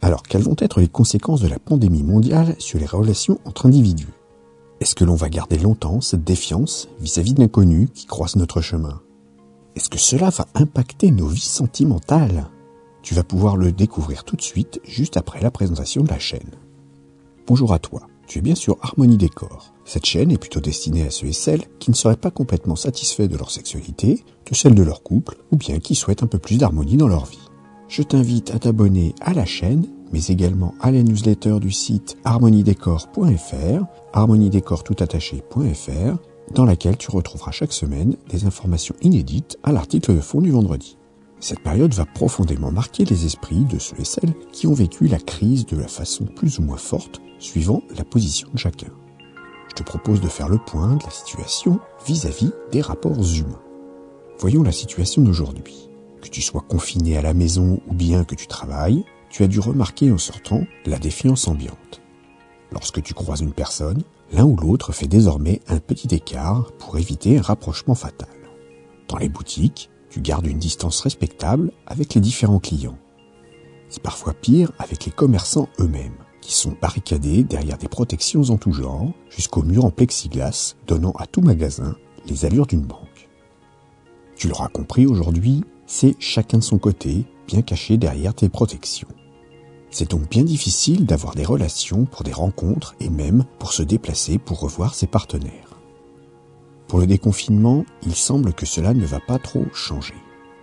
Alors, quelles vont être les conséquences de la pandémie mondiale sur les relations entre individus? Est-ce que l'on va garder longtemps cette défiance vis-à-vis de l'inconnu qui croise notre chemin? Est-ce que cela va impacter nos vies sentimentales? Tu vas pouvoir le découvrir tout de suite, juste après la présentation de la chaîne. Bonjour à toi, tu es bien sûr Harmonie Décor. Cette chaîne est plutôt destinée à ceux et celles qui ne seraient pas complètement satisfaits de leur sexualité, de celle de leur couple, ou bien qui souhaitent un peu plus d'harmonie dans leur vie je t'invite à t'abonner à la chaîne, mais également à la newsletter du site harmoniedécor.fr, harmoniedécor.toutattaché.fr, dans laquelle tu retrouveras chaque semaine des informations inédites à l'article de fond du vendredi. Cette période va profondément marquer les esprits de ceux et celles qui ont vécu la crise de la façon plus ou moins forte, suivant la position de chacun. Je te propose de faire le point de la situation vis-à-vis des rapports humains. Voyons la situation d'aujourd'hui. Que tu sois confiné à la maison ou bien que tu travailles, tu as dû remarquer en sortant la défiance ambiante. Lorsque tu croises une personne, l'un ou l'autre fait désormais un petit écart pour éviter un rapprochement fatal. Dans les boutiques, tu gardes une distance respectable avec les différents clients. C'est parfois pire avec les commerçants eux-mêmes, qui sont barricadés derrière des protections en tout genre, jusqu'aux murs en plexiglas donnant à tout magasin les allures d'une banque. Tu l'auras compris aujourd'hui, c'est chacun de son côté, bien caché derrière tes protections. C'est donc bien difficile d'avoir des relations pour des rencontres et même pour se déplacer pour revoir ses partenaires. Pour le déconfinement, il semble que cela ne va pas trop changer.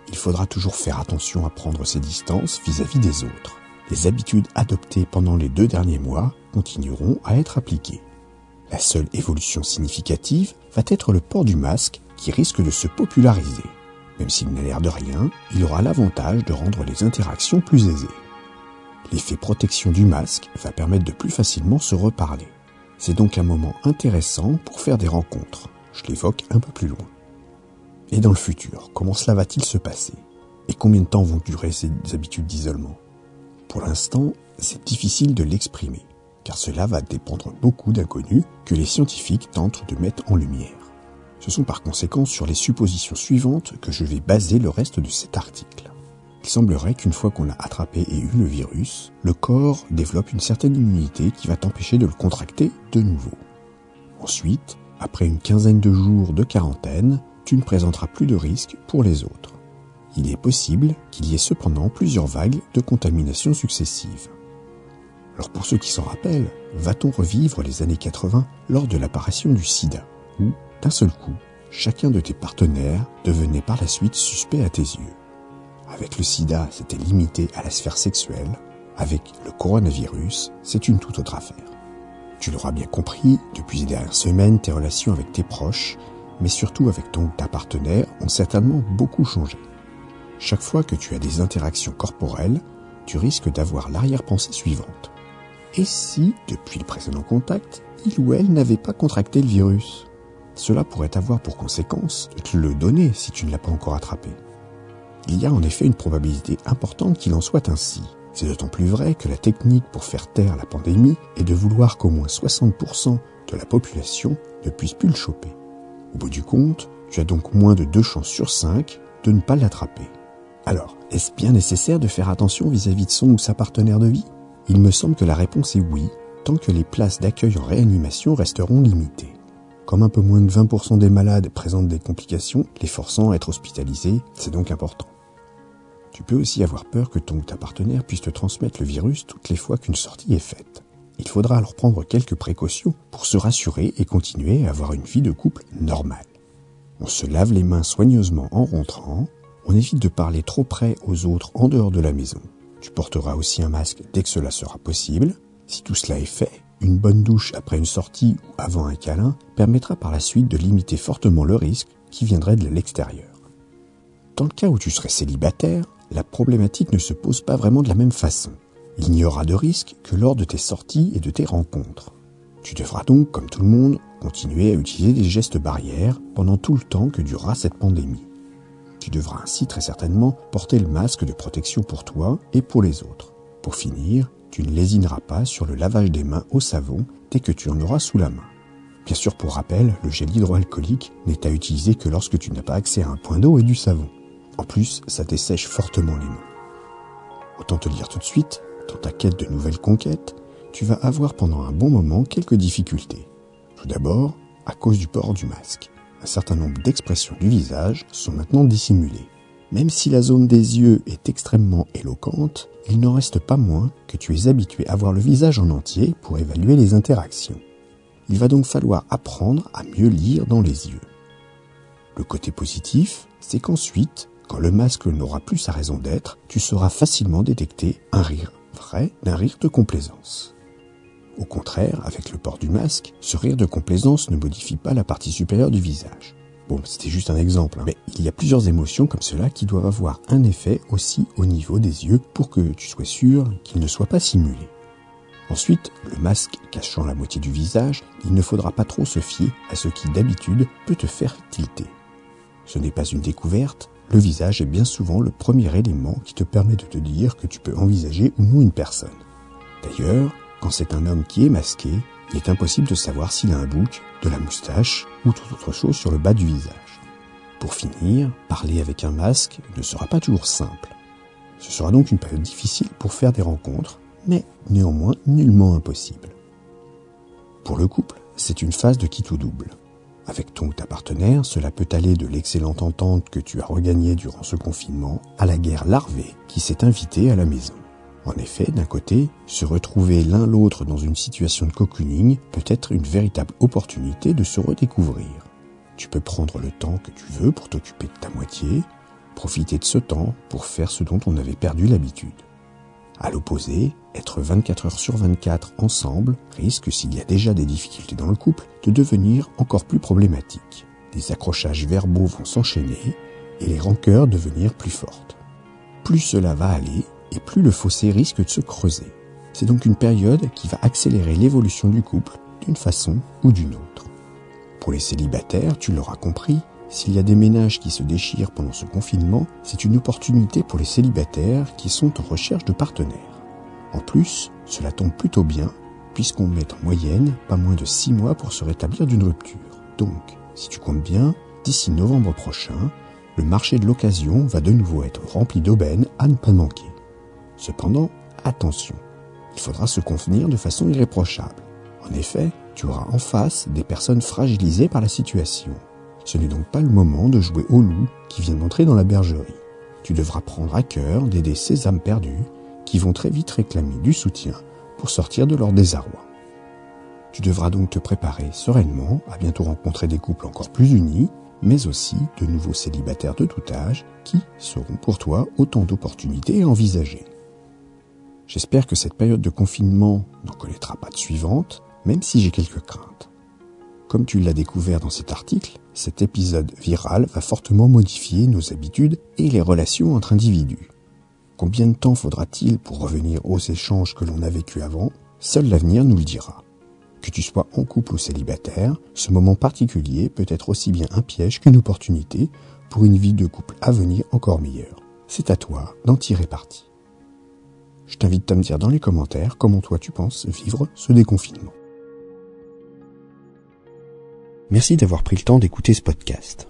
Il faudra toujours faire attention à prendre ses distances vis-à-vis des autres. Les habitudes adoptées pendant les deux derniers mois continueront à être appliquées. La seule évolution significative va être le port du masque qui risque de se populariser. Même s'il n'a l'air de rien, il aura l'avantage de rendre les interactions plus aisées. L'effet protection du masque va permettre de plus facilement se reparler. C'est donc un moment intéressant pour faire des rencontres. Je l'évoque un peu plus loin. Et dans le futur, comment cela va-t-il se passer? Et combien de temps vont durer ces habitudes d'isolement? Pour l'instant, c'est difficile de l'exprimer, car cela va dépendre beaucoup d'inconnus que les scientifiques tentent de mettre en lumière. Ce sont par conséquent sur les suppositions suivantes que je vais baser le reste de cet article. Il semblerait qu'une fois qu'on a attrapé et eu le virus, le corps développe une certaine immunité qui va t'empêcher de le contracter de nouveau. Ensuite, après une quinzaine de jours de quarantaine, tu ne présenteras plus de risques pour les autres. Il est possible qu'il y ait cependant plusieurs vagues de contamination successives. Alors pour ceux qui s'en rappellent, va-t-on revivre les années 80 lors de l'apparition du sida, ou d'un seul coup, chacun de tes partenaires devenait par la suite suspect à tes yeux. Avec le sida, c'était limité à la sphère sexuelle. Avec le coronavirus, c'est une toute autre affaire. Tu l'auras bien compris, depuis les dernières semaines, tes relations avec tes proches, mais surtout avec ton ou ta partenaire, ont certainement beaucoup changé. Chaque fois que tu as des interactions corporelles, tu risques d'avoir l'arrière-pensée suivante. Et si, depuis le précédent contact, il ou elle n'avait pas contracté le virus? Cela pourrait avoir pour conséquence de te le donner si tu ne l'as pas encore attrapé. Il y a en effet une probabilité importante qu'il en soit ainsi. C'est d'autant plus vrai que la technique pour faire taire la pandémie est de vouloir qu'au moins 60% de la population ne puisse plus le choper. Au bout du compte, tu as donc moins de 2 chances sur 5 de ne pas l'attraper. Alors, est-ce bien nécessaire de faire attention vis-à-vis -vis de son ou sa partenaire de vie? Il me semble que la réponse est oui, tant que les places d'accueil en réanimation resteront limitées. Comme un peu moins de 20% des malades présentent des complications, les forçant à être hospitalisés, c'est donc important. Tu peux aussi avoir peur que ton ou ta partenaire puisse te transmettre le virus toutes les fois qu'une sortie est faite. Il faudra alors prendre quelques précautions pour se rassurer et continuer à avoir une vie de couple normale. On se lave les mains soigneusement en rentrant, on évite de parler trop près aux autres en dehors de la maison. Tu porteras aussi un masque dès que cela sera possible. Si tout cela est fait, une bonne douche après une sortie ou avant un câlin permettra par la suite de limiter fortement le risque qui viendrait de l'extérieur. Dans le cas où tu serais célibataire, la problématique ne se pose pas vraiment de la même façon. Il n'y aura de risque que lors de tes sorties et de tes rencontres. Tu devras donc, comme tout le monde, continuer à utiliser des gestes barrières pendant tout le temps que durera cette pandémie. Tu devras ainsi très certainement porter le masque de protection pour toi et pour les autres. Pour finir, tu ne lésineras pas sur le lavage des mains au savon dès que tu en auras sous la main. Bien sûr, pour rappel, le gel hydroalcoolique n'est à utiliser que lorsque tu n'as pas accès à un point d'eau et du savon. En plus, ça dessèche fortement les mains. Autant te dire tout de suite, dans ta quête de nouvelles conquêtes, tu vas avoir pendant un bon moment quelques difficultés. Tout d'abord, à cause du port du masque. Un certain nombre d'expressions du visage sont maintenant dissimulées. Même si la zone des yeux est extrêmement éloquente, il n'en reste pas moins que tu es habitué à voir le visage en entier pour évaluer les interactions. Il va donc falloir apprendre à mieux lire dans les yeux. Le côté positif, c'est qu'ensuite, quand le masque n'aura plus sa raison d'être, tu sauras facilement détecter un rire vrai d'un rire de complaisance. Au contraire, avec le port du masque, ce rire de complaisance ne modifie pas la partie supérieure du visage. Bon, c'était juste un exemple, hein. mais il y a plusieurs émotions comme cela qui doivent avoir un effet aussi au niveau des yeux pour que tu sois sûr qu'ils ne soient pas simulés. Ensuite, le masque cachant la moitié du visage, il ne faudra pas trop se fier à ce qui d'habitude peut te faire tilter. Ce n'est pas une découverte, le visage est bien souvent le premier élément qui te permet de te dire que tu peux envisager ou non une personne. D'ailleurs, quand c'est un homme qui est masqué, il est impossible de savoir s'il a un bouc, de la moustache ou toute autre chose sur le bas du visage. Pour finir, parler avec un masque ne sera pas toujours simple. Ce sera donc une période difficile pour faire des rencontres, mais néanmoins nullement impossible. Pour le couple, c'est une phase de quitte ou double. Avec ton ou ta partenaire, cela peut aller de l'excellente entente que tu as regagnée durant ce confinement à la guerre larvée qui s'est invitée à la maison. En effet, d'un côté, se retrouver l'un l'autre dans une situation de cocooning peut être une véritable opportunité de se redécouvrir. Tu peux prendre le temps que tu veux pour t'occuper de ta moitié, profiter de ce temps pour faire ce dont on avait perdu l'habitude. À l'opposé, être 24 heures sur 24 ensemble risque, s'il y a déjà des difficultés dans le couple, de devenir encore plus problématique. Des accrochages verbaux vont s'enchaîner et les rancœurs devenir plus fortes. Plus cela va aller, et plus le fossé risque de se creuser. C'est donc une période qui va accélérer l'évolution du couple d'une façon ou d'une autre. Pour les célibataires, tu l'auras compris, s'il y a des ménages qui se déchirent pendant ce confinement, c'est une opportunité pour les célibataires qui sont en recherche de partenaires. En plus, cela tombe plutôt bien, puisqu'on met en moyenne pas moins de 6 mois pour se rétablir d'une rupture. Donc, si tu comptes bien, d'ici novembre prochain, le marché de l'occasion va de nouveau être rempli d'aubaines à ne pas manquer. Cependant, attention, il faudra se convenir de façon irréprochable. En effet, tu auras en face des personnes fragilisées par la situation. Ce n'est donc pas le moment de jouer au loup qui vient d'entrer dans la bergerie. Tu devras prendre à cœur d'aider ces âmes perdues qui vont très vite réclamer du soutien pour sortir de leur désarroi. Tu devras donc te préparer sereinement à bientôt rencontrer des couples encore plus unis, mais aussi de nouveaux célibataires de tout âge qui seront pour toi autant d'opportunités à envisager. J'espère que cette période de confinement n'en connaîtra pas de suivante, même si j'ai quelques craintes. Comme tu l'as découvert dans cet article, cet épisode viral va fortement modifier nos habitudes et les relations entre individus. Combien de temps faudra-t-il pour revenir aux échanges que l'on a vécus avant? Seul l'avenir nous le dira. Que tu sois en couple ou célibataire, ce moment particulier peut être aussi bien un piège qu'une opportunité pour une vie de couple à venir encore meilleure. C'est à toi d'en tirer parti. Je t'invite à me dire dans les commentaires comment toi tu penses vivre ce déconfinement. Merci d'avoir pris le temps d'écouter ce podcast.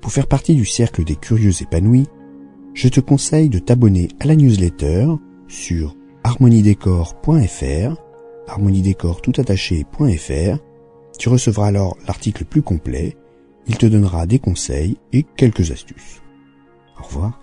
Pour faire partie du cercle des curieux épanouis, je te conseille de t'abonner à la newsletter sur harmoniedécor.fr, harmoniedécor Tu recevras alors l'article plus complet, il te donnera des conseils et quelques astuces. Au revoir.